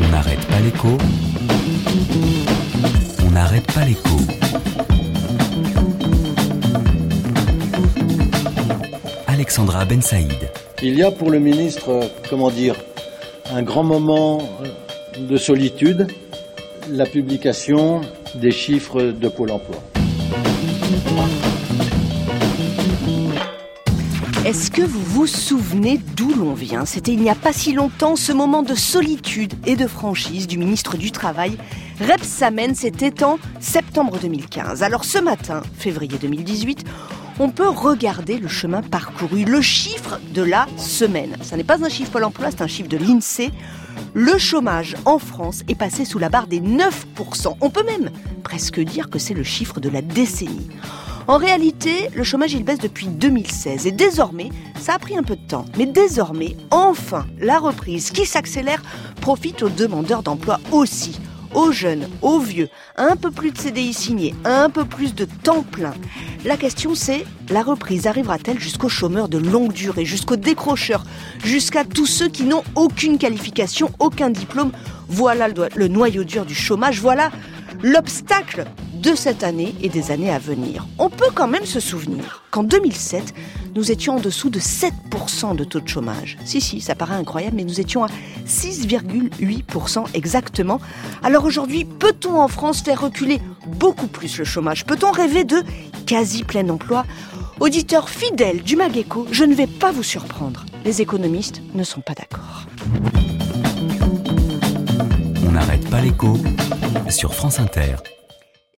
On n'arrête pas l'écho. On n'arrête pas l'écho. Alexandra Ben Saïd. Il y a pour le ministre, comment dire, un grand moment de solitude, la publication des chiffres de Pôle emploi. Est-ce que vous vous souvenez d'où l'on vient? C'était il n'y a pas si longtemps ce moment de solitude et de franchise du ministre du Travail. Repsamen, c'était en septembre 2015. Alors ce matin, février 2018, on peut regarder le chemin parcouru, le chiffre de la semaine. Ce n'est pas un chiffre Pôle emploi, c'est un chiffre de l'INSEE. Le chômage en France est passé sous la barre des 9%. On peut même presque dire que c'est le chiffre de la décennie. En réalité, le chômage il baisse depuis 2016 et désormais, ça a pris un peu de temps, mais désormais, enfin, la reprise qui s'accélère profite aux demandeurs d'emploi aussi. Aux jeunes, aux vieux, un peu plus de CDI signé, un peu plus de temps plein. La question c'est, la reprise arrivera-t-elle jusqu'aux chômeurs de longue durée, jusqu'aux décrocheurs, jusqu'à tous ceux qui n'ont aucune qualification, aucun diplôme? Voilà le noyau dur du chômage, voilà l'obstacle de cette année et des années à venir. On peut quand même se souvenir qu'en 2007, nous étions en dessous de 7% de taux de chômage. Si, si, ça paraît incroyable, mais nous étions à 6,8% exactement. Alors aujourd'hui, peut-on en France faire reculer beaucoup plus le chômage? Peut-on rêver de quasi plein emploi? Auditeur fidèle du Mageco, je ne vais pas vous surprendre. Les économistes ne sont pas d'accord. On n'arrête pas l'écho sur France Inter.